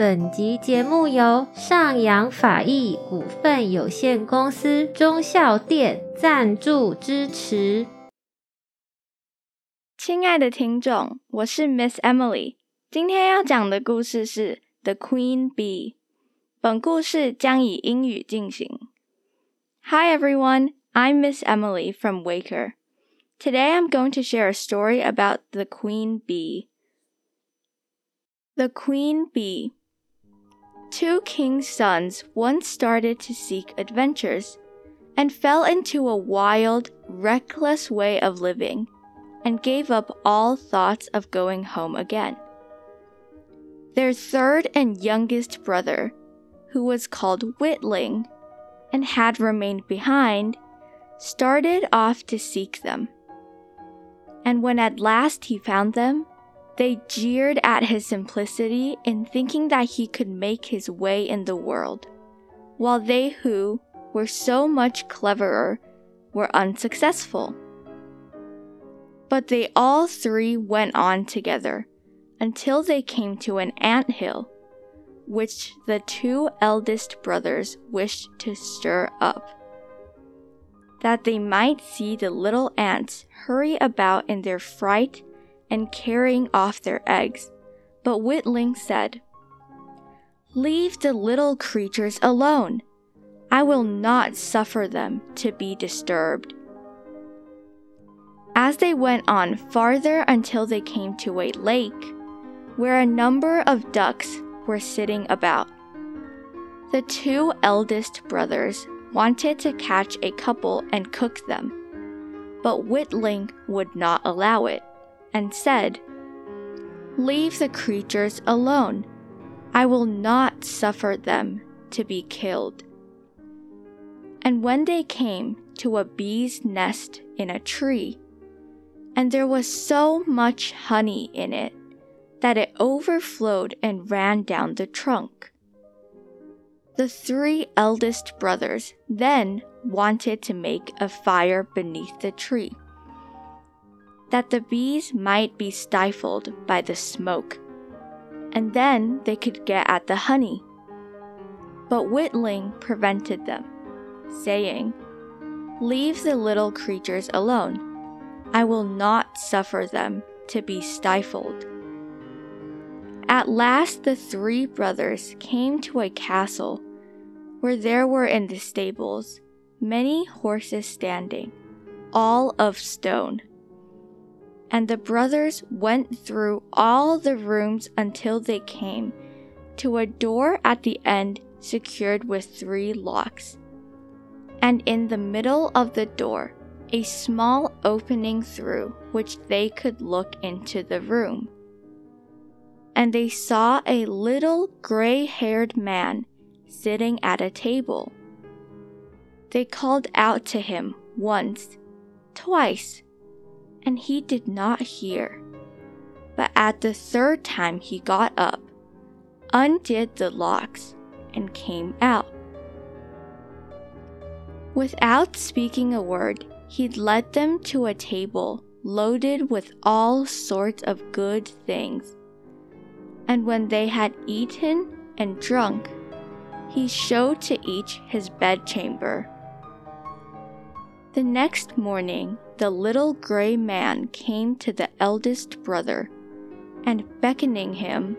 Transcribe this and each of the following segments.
本集节目由尚洋发艺股份有限公司忠孝店赞助支持。亲爱的听众，我是 Miss Emily，今天要讲的故事是《The Queen Bee》。本故事将以英语进行。Hi everyone, I'm Miss Emily from Waker. Today I'm going to share a story about the queen bee. The queen bee. Two king's sons once started to seek adventures and fell into a wild, reckless way of living and gave up all thoughts of going home again. Their third and youngest brother, who was called Witling and had remained behind, started off to seek them. And when at last he found them, they jeered at his simplicity in thinking that he could make his way in the world, while they who were so much cleverer were unsuccessful. But they all three went on together until they came to an ant hill, which the two eldest brothers wished to stir up, that they might see the little ants hurry about in their fright and carrying off their eggs. But Witling said, Leave the little creatures alone. I will not suffer them to be disturbed. As they went on farther until they came to a lake, where a number of ducks were sitting about. The two eldest brothers wanted to catch a couple and cook them, but Witling would not allow it and said, Leave the creatures alone. I will not suffer them to be killed. And when they came to a bee's nest in a tree, and there was so much honey in it that it overflowed and ran down the trunk. The three eldest brothers then wanted to make a fire beneath the tree that the bees might be stifled by the smoke, and then they could get at the honey. But Witling prevented them, saying, Leave the little creatures alone. I will not suffer them to be stifled. At last the three brothers came to a castle where there were in the stables many horses standing, all of stone and the brothers went through all the rooms until they came to a door at the end secured with three locks. And in the middle of the door, a small opening through which they could look into the room. And they saw a little gray haired man sitting at a table. They called out to him once, twice, and he did not hear. But at the third time he got up, undid the locks, and came out. Without speaking a word, he led them to a table loaded with all sorts of good things. And when they had eaten and drunk, he showed to each his bedchamber. The next morning, the little gray man came to the eldest brother, and beckoning him,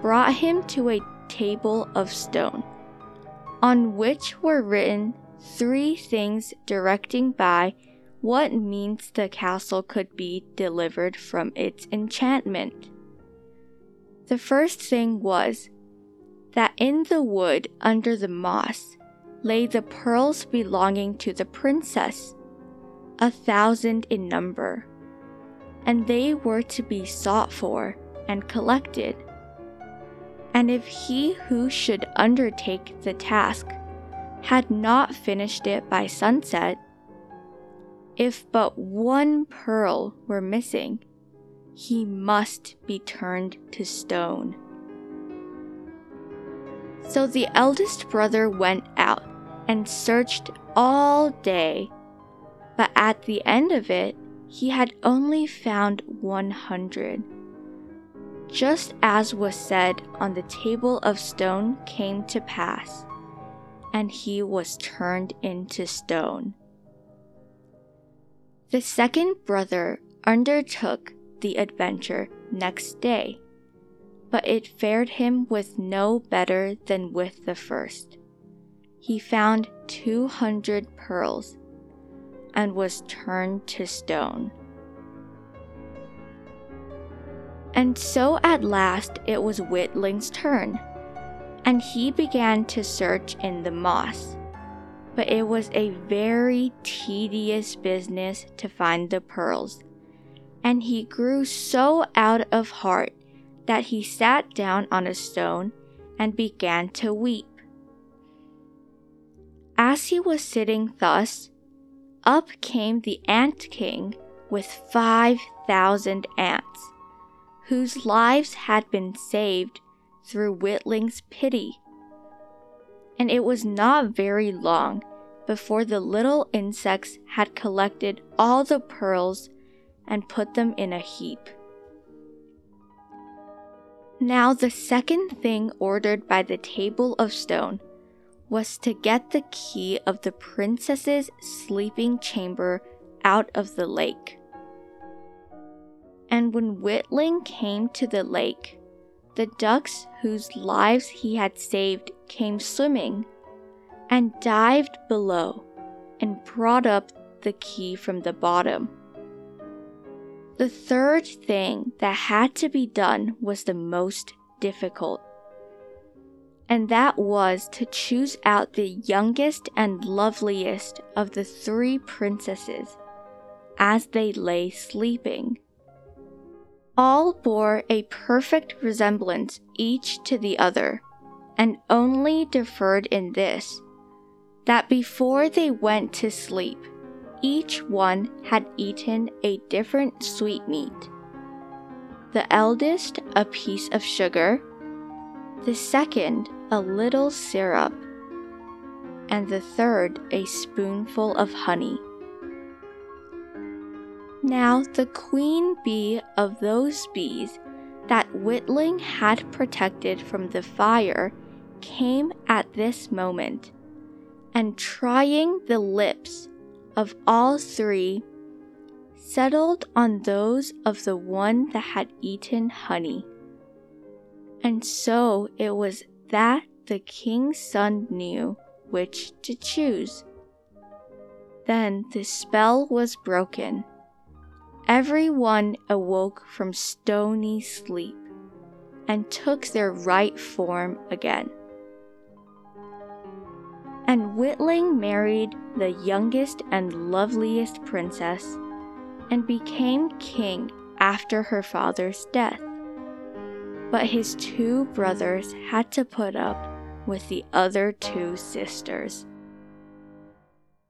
brought him to a table of stone, on which were written three things directing by what means the castle could be delivered from its enchantment. The first thing was that in the wood under the moss lay the pearls belonging to the princess a thousand in number, and they were to be sought for and collected. And if he who should undertake the task had not finished it by sunset, if but one pearl were missing, he must be turned to stone. So the eldest brother went out and searched all day, but at the end of it, he had only found 100. Just as was said on the table of stone came to pass, and he was turned into stone. The second brother undertook the adventure next day, but it fared him with no better than with the first. He found 200 pearls and was turned to stone. And so at last it was Witling's turn, and he began to search in the moss but it was a very tedious business to find the pearls. And he grew so out of heart that he sat down on a stone and began to weep. As he was sitting thus, up came the ant king with five thousand ants, whose lives had been saved through Witling's pity and it was not very long before the little insects had collected all the pearls and put them in a heap. Now, the second thing ordered by the table of stone was to get the key of the princess's sleeping chamber out of the lake. And when Witling came to the lake, the ducks whose lives he had saved came swimming and dived below and brought up the key from the bottom. The third thing that had to be done was the most difficult, and that was to choose out the youngest and loveliest of the three princesses as they lay sleeping. All bore a perfect resemblance each to the other, and only differed in this that before they went to sleep, each one had eaten a different sweetmeat. The eldest a piece of sugar, the second a little syrup, and the third a spoonful of honey. Now, the queen bee of those bees that Witling had protected from the fire came at this moment, and trying the lips of all three, settled on those of the one that had eaten honey. And so it was that the king's son knew which to choose. Then the spell was broken Everyone awoke from stony sleep and took their right form again. And Witling married the youngest and loveliest princess and became king after her father's death. But his two brothers had to put up with the other two sisters.